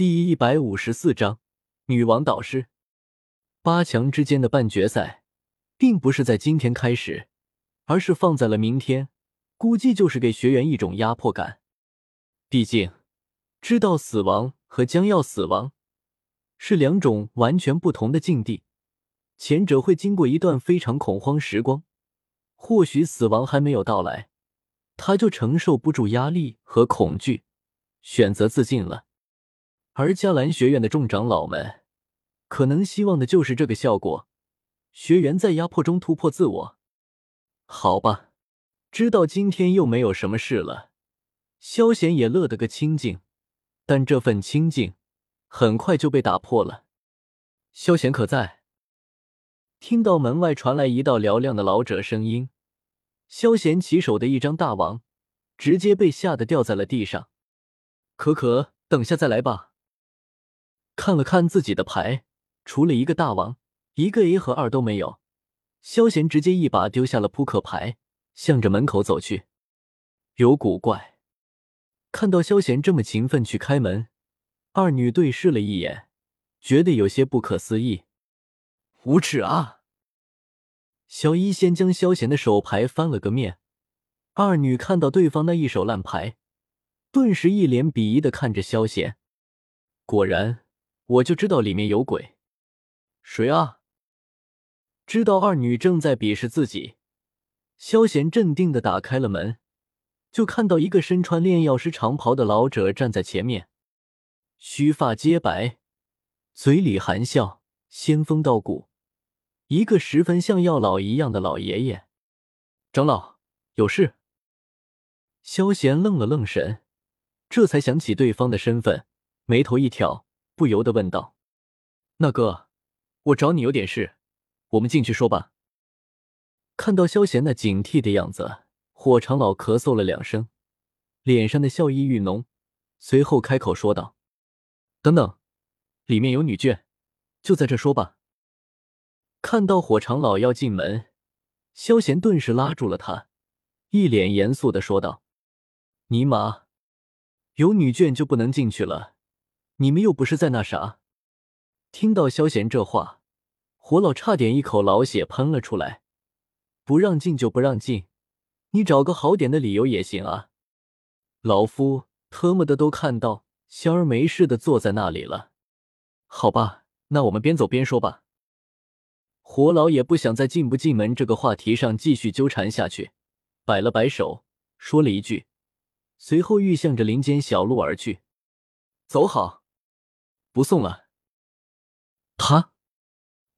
第一百五十四章女王导师。八强之间的半决赛，并不是在今天开始，而是放在了明天。估计就是给学员一种压迫感。毕竟，知道死亡和将要死亡是两种完全不同的境地。前者会经过一段非常恐慌时光，或许死亡还没有到来，他就承受不住压力和恐惧，选择自尽了。而迦兰学院的众长老们，可能希望的就是这个效果：学员在压迫中突破自我。好吧，知道今天又没有什么事了，萧贤也乐得个清净。但这份清静很快就被打破了。萧贤可在？听到门外传来一道嘹亮的老者声音，萧贤起手的一张大王直接被吓得掉在了地上。可可，等下再来吧。看了看自己的牌，除了一个大王，一个 A 和二都没有。萧贤直接一把丢下了扑克牌，向着门口走去。有古怪，看到萧贤这么勤奋去开门，二女对视了一眼，觉得有些不可思议。无耻啊！小一先将萧贤的手牌翻了个面，二女看到对方那一手烂牌，顿时一脸鄙夷的看着萧贤。果然。我就知道里面有鬼，谁啊？知道二女正在鄙视自己，萧贤镇定的打开了门，就看到一个身穿炼药师长袍的老者站在前面，须发皆白，嘴里含笑，仙风道骨，一个十分像药老一样的老爷爷。长老有事？萧贤愣了愣神，这才想起对方的身份，眉头一挑。不由得问道：“那哥，我找你有点事，我们进去说吧。”看到萧贤那警惕的样子，火长老咳嗽了两声，脸上的笑意愈浓，随后开口说道：“等等，里面有女眷，就在这说吧。”看到火长老要进门，萧贤顿时拉住了他，一脸严肃的说道：“尼玛，有女眷就不能进去了？”你们又不是在那啥？听到萧贤这话，火老差点一口老血喷了出来。不让进就不让进，你找个好点的理由也行啊！老夫特么的都看到仙儿没事的坐在那里了。好吧，那我们边走边说吧。火老也不想在进不进门这个话题上继续纠缠下去，摆了摆手，说了一句，随后欲向着林间小路而去。走好。不送了。他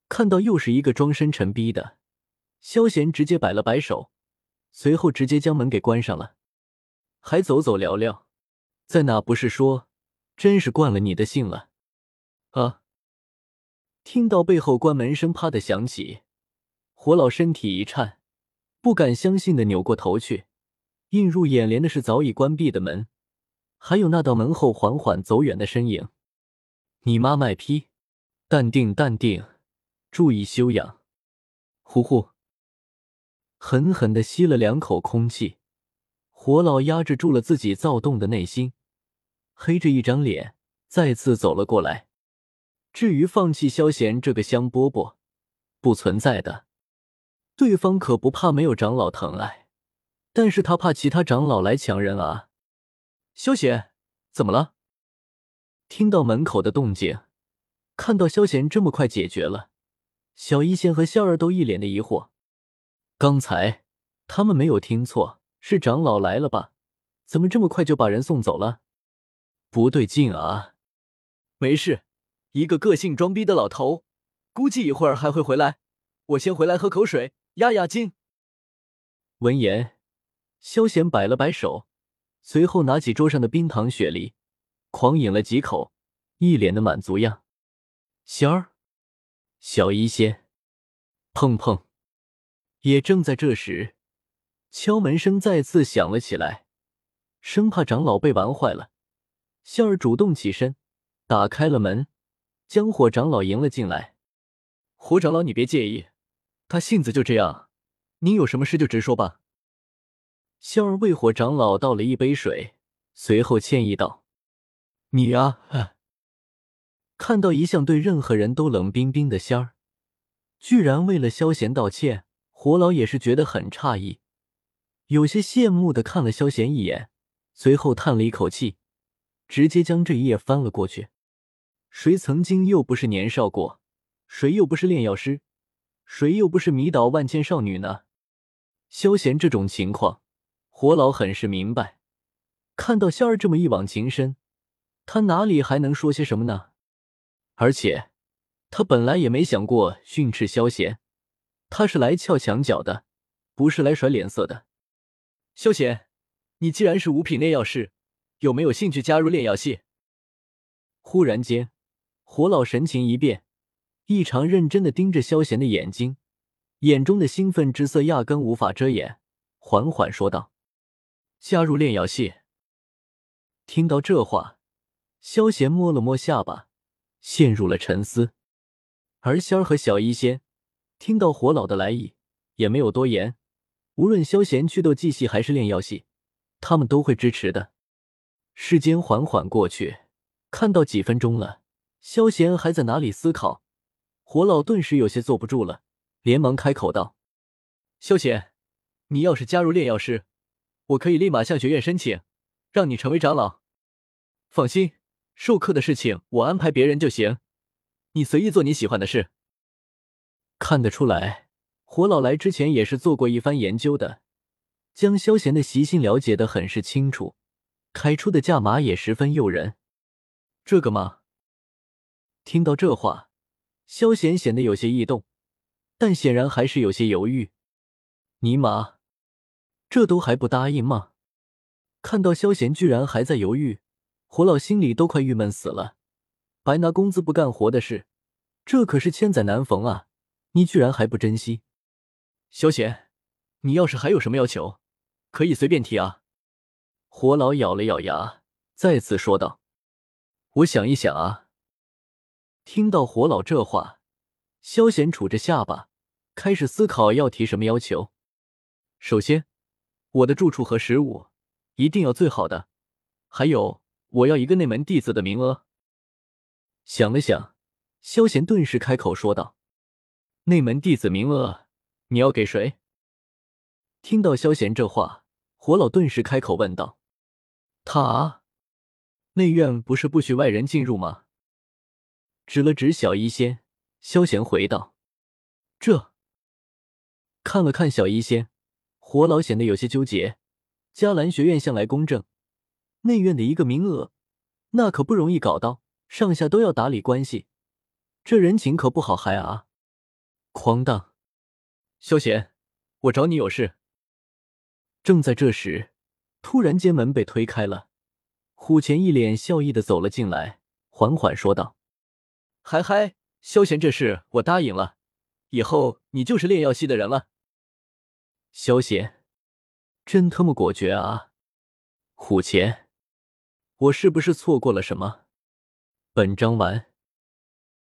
看到又是一个装深沉逼的，萧贤直接摆了摆手，随后直接将门给关上了。还走走聊聊，在哪不是说，真是惯了你的性了。啊！听到背后关门声啪的响起，火老身体一颤，不敢相信的扭过头去，映入眼帘的是早已关闭的门，还有那道门后缓缓走远的身影。你妈卖批，淡定淡定，注意修养。呼呼，狠狠的吸了两口空气，火老压制住了自己躁动的内心，黑着一张脸再次走了过来。至于放弃萧贤这个香饽饽，不存在的。对方可不怕没有长老疼爱，但是他怕其他长老来抢人啊。萧贤，怎么了？听到门口的动静，看到萧贤这么快解决了，小一仙和笑儿都一脸的疑惑。刚才他们没有听错，是长老来了吧？怎么这么快就把人送走了？不对劲啊！没事，一个个性装逼的老头，估计一会儿还会回来。我先回来喝口水，压压惊。闻言，萧贤摆了摆手，随后拿起桌上的冰糖雪梨。狂饮了几口，一脸的满足样。仙儿，小医仙，碰碰。也正在这时，敲门声再次响了起来，生怕长老被玩坏了，仙儿主动起身，打开了门，将火长老迎了进来。火长老，你别介意，他性子就这样，您有什么事就直说吧。仙儿为火长老倒了一杯水，随后歉意道。你呀，看到一向对任何人都冷冰冰的仙儿，居然为了萧贤道歉，火老也是觉得很诧异，有些羡慕的看了萧贤一眼，随后叹了一口气，直接将这一页翻了过去。谁曾经又不是年少过？谁又不是炼药师？谁又不是迷倒万千少女呢？萧贤这种情况，火老很是明白。看到仙儿这么一往情深，他哪里还能说些什么呢？而且，他本来也没想过训斥萧贤，他是来撬墙角的，不是来甩脸色的。萧贤，你既然是五品炼药师，有没有兴趣加入炼药系？忽然间，火老神情一变，异常认真的盯着萧贤的眼睛，眼中的兴奋之色压根无法遮掩，缓缓说道：“加入炼药系。”听到这话，萧贤摸了摸下巴。陷入了沉思，而仙儿和小医仙听到火老的来意，也没有多言。无论萧贤去斗技系还是炼药系，他们都会支持的。时间缓缓过去，看到几分钟了，萧贤还在哪里思考，火老顿时有些坐不住了，连忙开口道：“萧贤，你要是加入炼药师，我可以立马向学院申请，让你成为长老。放心。”授课的事情我安排别人就行，你随意做你喜欢的事。看得出来，火老来之前也是做过一番研究的，将萧贤的习性了解的很是清楚，开出的价码也十分诱人。这个吗？听到这话，萧贤显得有些异动，但显然还是有些犹豫。尼玛，这都还不答应吗？看到萧贤居然还在犹豫。火老心里都快郁闷死了，白拿工资不干活的事，这可是千载难逢啊！你居然还不珍惜，萧贤，你要是还有什么要求，可以随便提啊！火老咬了咬牙，再次说道：“我想一想啊。”听到火老这话，萧贤杵着下巴，开始思考要提什么要求。首先，我的住处和食物一定要最好的，还有。我要一个内门弟子的名额。想了想，萧贤顿时开口说道：“内门弟子名额，你要给谁？”听到萧贤这话，火老顿时开口问道：“他啊，内院不是不许外人进入吗？”指了指小医仙，萧贤回道：“这。”看了看小医仙，火老显得有些纠结。迦兰学院向来公正。内院的一个名额，那可不容易搞到，上下都要打理关系，这人情可不好还啊！哐当，萧贤，我找你有事。正在这时，突然间门被推开了，虎钳一脸笑意的走了进来，缓缓说道：“嗨嗨，萧贤，这事我答应了，以后你就是炼药系的人了。”萧贤，真他妈果决啊！虎钳。我是不是错过了什么？本章完。